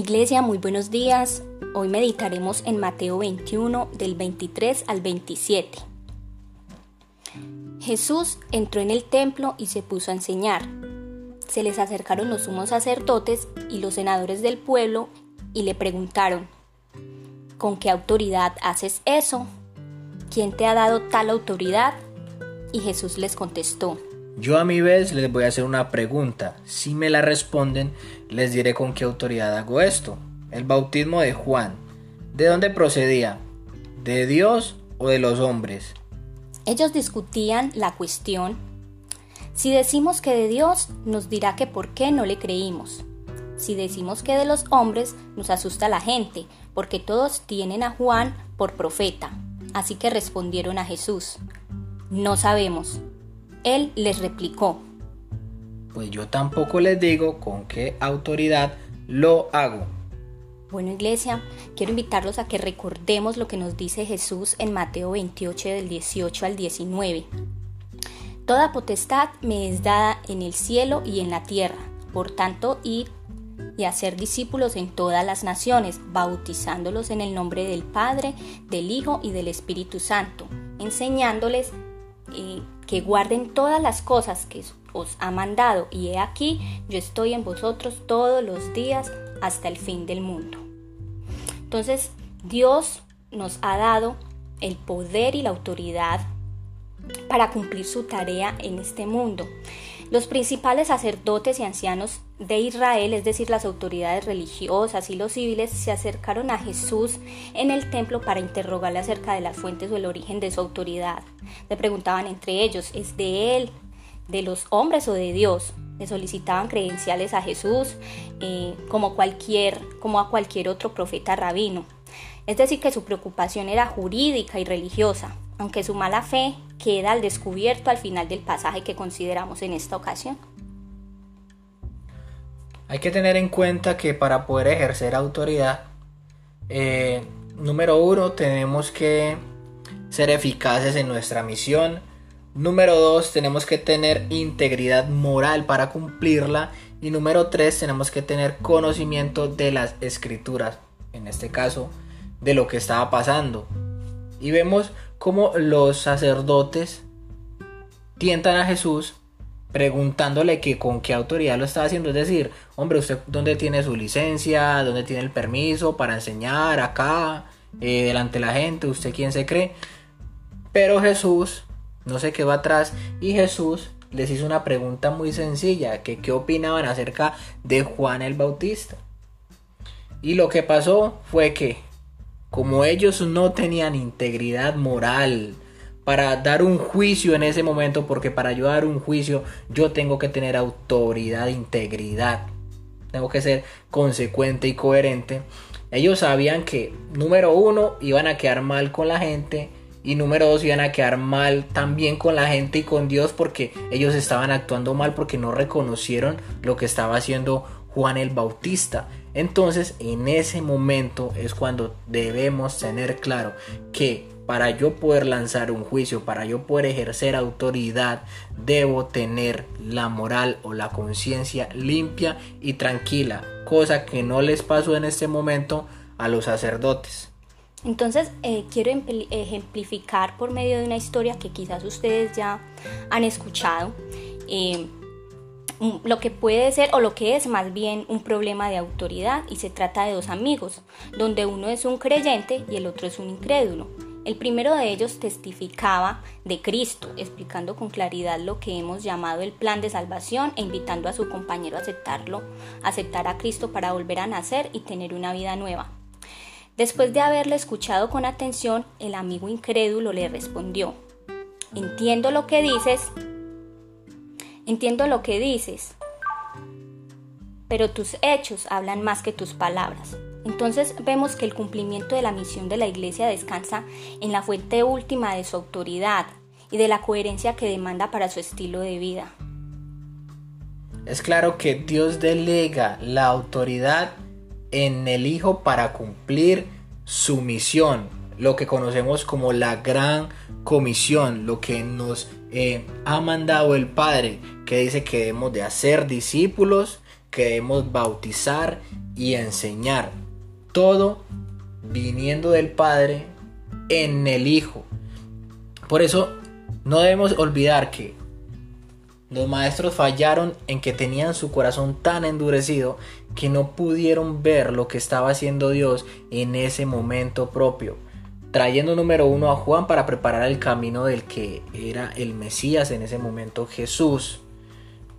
Iglesia, muy buenos días. Hoy meditaremos en Mateo 21 del 23 al 27. Jesús entró en el templo y se puso a enseñar. Se les acercaron los sumos sacerdotes y los senadores del pueblo y le preguntaron, ¿con qué autoridad haces eso? ¿Quién te ha dado tal autoridad? Y Jesús les contestó, yo a mi vez les voy a hacer una pregunta. Si me la responden, les diré con qué autoridad hago esto. El bautismo de Juan. ¿De dónde procedía? ¿De Dios o de los hombres? Ellos discutían la cuestión. Si decimos que de Dios, nos dirá que por qué no le creímos. Si decimos que de los hombres, nos asusta la gente, porque todos tienen a Juan por profeta. Así que respondieron a Jesús, no sabemos. Él les replicó, Pues yo tampoco les digo con qué autoridad lo hago. Bueno iglesia, quiero invitarlos a que recordemos lo que nos dice Jesús en Mateo 28 del 18 al 19. Toda potestad me es dada en el cielo y en la tierra. Por tanto, id y hacer discípulos en todas las naciones, bautizándolos en el nombre del Padre, del Hijo y del Espíritu Santo, enseñándoles que guarden todas las cosas que os ha mandado, y he aquí, yo estoy en vosotros todos los días hasta el fin del mundo. Entonces, Dios nos ha dado el poder y la autoridad para cumplir su tarea en este mundo. Los principales sacerdotes y ancianos de Israel, es decir, las autoridades religiosas y los civiles, se acercaron a Jesús en el templo para interrogarle acerca de las fuentes o el origen de su autoridad. Le preguntaban entre ellos, ¿es de él, de los hombres o de Dios? Le solicitaban credenciales a Jesús eh, como, cualquier, como a cualquier otro profeta rabino. Es decir, que su preocupación era jurídica y religiosa aunque su mala fe queda al descubierto al final del pasaje que consideramos en esta ocasión. Hay que tener en cuenta que para poder ejercer autoridad, eh, número uno, tenemos que ser eficaces en nuestra misión. Número dos, tenemos que tener integridad moral para cumplirla. Y número tres, tenemos que tener conocimiento de las escrituras, en este caso, de lo que estaba pasando. Y vemos cómo los sacerdotes tientan a Jesús preguntándole que con qué autoridad lo estaba haciendo. Es decir, hombre, ¿usted dónde tiene su licencia? ¿Dónde tiene el permiso para enseñar acá? Eh, delante de la gente, ¿usted quién se cree? Pero Jesús no se quedó atrás y Jesús les hizo una pregunta muy sencilla, que qué opinaban acerca de Juan el Bautista. Y lo que pasó fue que como ellos no tenían integridad moral para dar un juicio en ese momento, porque para yo dar un juicio yo tengo que tener autoridad, integridad, tengo que ser consecuente y coherente. Ellos sabían que, número uno, iban a quedar mal con la gente. Y número dos, iban a quedar mal también con la gente y con Dios porque ellos estaban actuando mal porque no reconocieron lo que estaba haciendo Juan el Bautista. Entonces, en ese momento es cuando debemos tener claro que para yo poder lanzar un juicio, para yo poder ejercer autoridad, debo tener la moral o la conciencia limpia y tranquila, cosa que no les pasó en este momento a los sacerdotes. Entonces, eh, quiero ejemplificar por medio de una historia que quizás ustedes ya han escuchado. Eh, lo que puede ser o lo que es más bien un problema de autoridad y se trata de dos amigos, donde uno es un creyente y el otro es un incrédulo. El primero de ellos testificaba de Cristo, explicando con claridad lo que hemos llamado el plan de salvación e invitando a su compañero a aceptarlo, aceptar a Cristo para volver a nacer y tener una vida nueva. Después de haberle escuchado con atención, el amigo incrédulo le respondió, entiendo lo que dices, Entiendo lo que dices, pero tus hechos hablan más que tus palabras. Entonces vemos que el cumplimiento de la misión de la Iglesia descansa en la fuente última de su autoridad y de la coherencia que demanda para su estilo de vida. Es claro que Dios delega la autoridad en el Hijo para cumplir su misión, lo que conocemos como la gran comisión, lo que nos eh, ha mandado el Padre, que dice que debemos de hacer discípulos que debemos bautizar y enseñar. Todo viniendo del Padre en el Hijo. Por eso no debemos olvidar que los maestros fallaron en que tenían su corazón tan endurecido que no pudieron ver lo que estaba haciendo Dios en ese momento propio. Trayendo número uno a Juan para preparar el camino del que era el Mesías en ese momento, Jesús.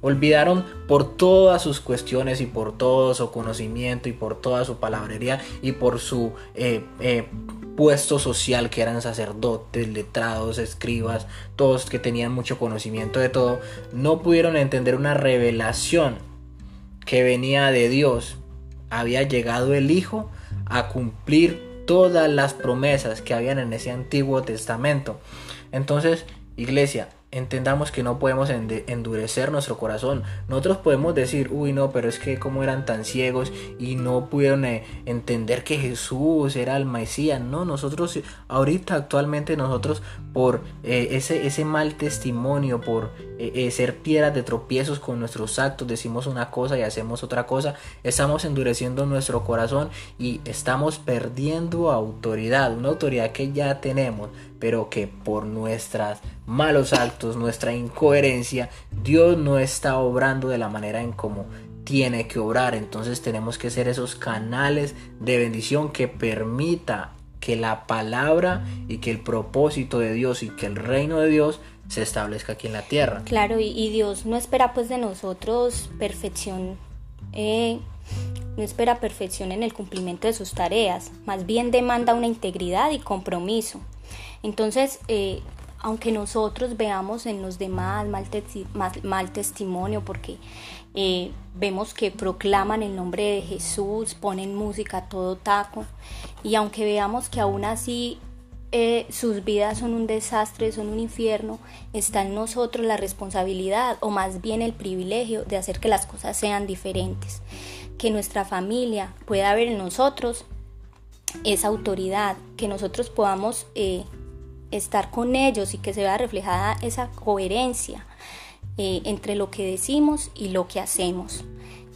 Olvidaron por todas sus cuestiones y por todo su conocimiento y por toda su palabrería y por su eh, eh, puesto social que eran sacerdotes, letrados, escribas, todos que tenían mucho conocimiento de todo, no pudieron entender una revelación que venía de Dios. Había llegado el Hijo a cumplir todas las promesas que habían en ese Antiguo Testamento. Entonces, iglesia, entendamos que no podemos endurecer nuestro corazón. Nosotros podemos decir, uy, no, pero es que como eran tan ciegos y no pudieron eh, entender que Jesús era el Mesías. No, nosotros ahorita actualmente nosotros por eh, ese, ese mal testimonio, por eh, ser piedras de tropiezos con nuestros actos, decimos una cosa y hacemos otra cosa, estamos endureciendo nuestro corazón y estamos perdiendo autoridad, una autoridad que ya tenemos pero que por nuestros malos actos, nuestra incoherencia, Dios no está obrando de la manera en como tiene que obrar. Entonces tenemos que ser esos canales de bendición que permita que la palabra y que el propósito de Dios y que el reino de Dios se establezca aquí en la tierra. Claro, y, Dios no espera pues de nosotros perfección, eh, no espera perfección en el cumplimiento de sus tareas, más bien demanda una integridad y compromiso. Entonces, eh, aunque nosotros veamos en los demás mal, testimonio, porque eh, vemos que proclaman el nombre de Jesús, ponen música a todo taco, y aunque veamos que aún así eh, sus vidas son un desastre, son un infierno, está en nosotros la responsabilidad o más bien el privilegio de hacer que las cosas sean diferentes, que nuestra familia pueda ver en nosotros esa autoridad, que nosotros podamos estar con ellos y que se vea reflejada esa coherencia eh, entre lo que decimos y lo que hacemos.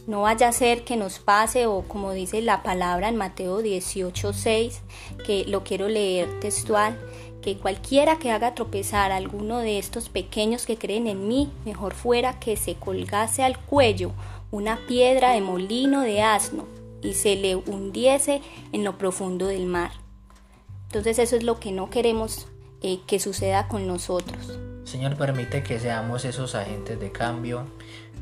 No vaya a ser que nos pase o como dice la palabra en Mateo 18:6, que lo quiero leer textual, que cualquiera que haga tropezar a alguno de estos pequeños que creen en mí, mejor fuera que se colgase al cuello una piedra de molino de asno y se le hundiese en lo profundo del mar. Entonces eso es lo que no queremos eh, que suceda con nosotros. Señor, permite que seamos esos agentes de cambio,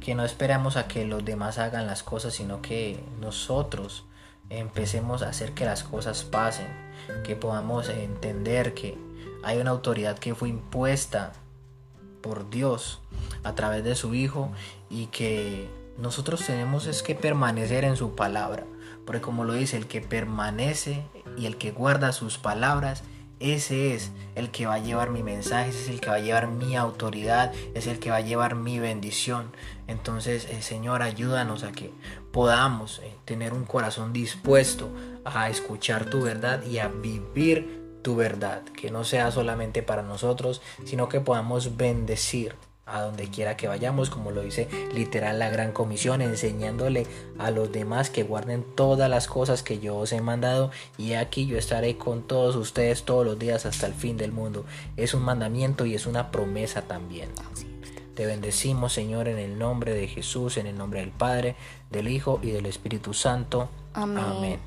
que no esperamos a que los demás hagan las cosas, sino que nosotros empecemos a hacer que las cosas pasen, que podamos entender que hay una autoridad que fue impuesta por Dios a través de su Hijo y que nosotros tenemos es que permanecer en su palabra, porque como lo dice, el que permanece y el que guarda sus palabras, ese es el que va a llevar mi mensaje, ese es el que va a llevar mi autoridad, es el que va a llevar mi bendición. Entonces, eh, Señor, ayúdanos a que podamos eh, tener un corazón dispuesto a escuchar tu verdad y a vivir tu verdad, que no sea solamente para nosotros, sino que podamos bendecir a donde quiera que vayamos, como lo dice literal la gran comisión, enseñándole a los demás que guarden todas las cosas que yo os he mandado y aquí yo estaré con todos ustedes todos los días hasta el fin del mundo. Es un mandamiento y es una promesa también. Te bendecimos Señor en el nombre de Jesús, en el nombre del Padre, del Hijo y del Espíritu Santo. Amén.